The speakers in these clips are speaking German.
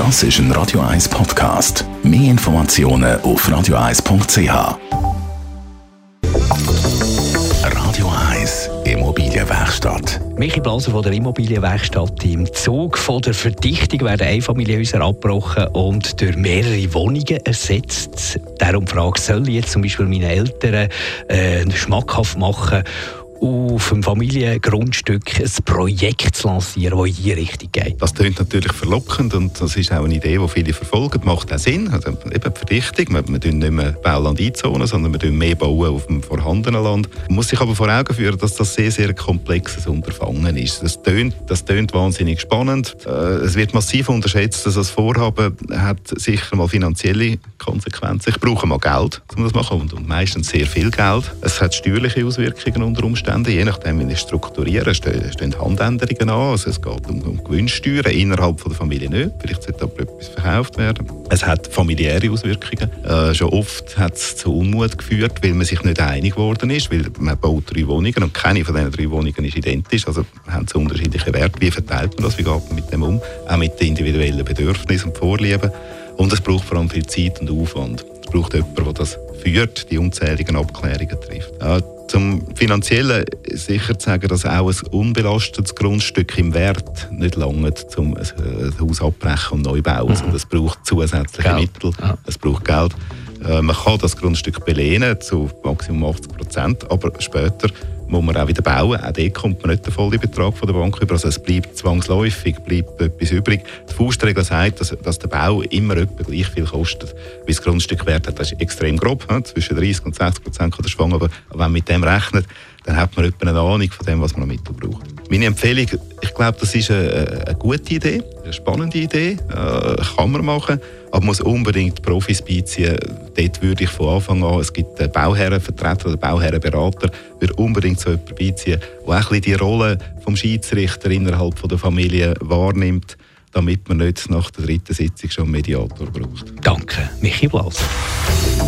Das ist ein Radio 1 Podcast. Mehr Informationen auf radio1.ch. Radio 1 Immobilienwerkstatt. Michi Blaser von der Immobilienwerkstatt. Im Zug von der Verdichtung werden Einfamilienhäuser abgebrochen und durch mehrere Wohnungen ersetzt. Darum frage soll ich jetzt zum Beispiel meinen Eltern äh, schmackhaft machen auf einem Familiengrundstück ein Projekt zu lancieren, das in diese Richtung geht. Das klingt natürlich verlockend und das ist auch eine Idee, die viele verfolgen. Macht auch Sinn. Also eben die Verdichtung. Wir, tun nicht mehr Bauland einzonen, sondern wir tun mehr bauen auf dem vorhandenen Land. Man muss sich aber vor Augen führen, dass das sehr, sehr komplexes Unterfangen ist. Das tönt, das tönt wahnsinnig spannend. Äh, es wird massiv unterschätzt, dass das Vorhaben hat sicher mal finanzielle Konsequenzen. Ich brauche mal Geld, um das zu machen und meistens sehr viel Geld. Es hat steuerliche Auswirkungen unter Umständen. Umständen, je nachdem, wie ich strukturiere, stehen Handänderungen an. Also es geht um, um Gewinnsteuern innerhalb von der Familie nicht. Vielleicht sollte aber etwas verkauft werden. Es hat familiäre Auswirkungen. Äh, schon oft hat es zu Unmut geführt, weil man sich nicht einig geworden ist, weil man baut drei Wohnungen und keine von diesen drei Wohnungen ist identisch. Also haben sie unterschiedliche Werte. Wie verteilt man das? Wie geht man mit dem um? Auch mit den individuellen Bedürfnissen und Vorlieben. Und es braucht vor allem viel Zeit und Aufwand. Es braucht jemanden, der das führt, die unzähligen Abklärungen trifft. Ja, zum Finanziellen sicher zu sagen, dass auch ein unbelastetes Grundstück im Wert nicht lange um ein Haus abbrechen und neu bauen. Mhm. Also es braucht zusätzliche Geld. Mittel, ja. es braucht Geld. Äh, man kann das Grundstück belehnen zu maximum 80 Prozent, aber später muss man auch wieder bauen. Auch dort kommt man nicht den vollen Betrag von der Bank über. Also es bleibt zwangsläufig bleibt etwas übrig. Die Faustregel sagt, dass, dass der Bau immer etwa gleich viel kostet, wie das Grundstück wert hat. Das ist extrem grob. Ja? Zwischen 30 und 60 Prozent kann der schwangen. Aber wenn man mit dem rechnet, dann hat man etwa eine Ahnung von dem, was man an Mittel braucht. Meine Empfehlung, ich glaube, das ist eine, eine gute Idee, eine spannende Idee, äh, kann man machen, aber man muss unbedingt Profis beiziehen. Dort würde ich von Anfang an, es gibt Bauherrenvertreter oder Bauherrenberater, würde unbedingt so jemanden beiziehen, der auch ein bisschen die Rolle vom Schiedsrichter innerhalb von der Familie wahrnimmt, damit man nicht nach der dritten Sitzung schon einen Mediator braucht. Danke, Michi Blaus.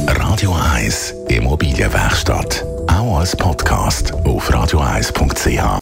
Radio 1 Immobilienwerkstatt, auch als Podcast auf radio1.ch.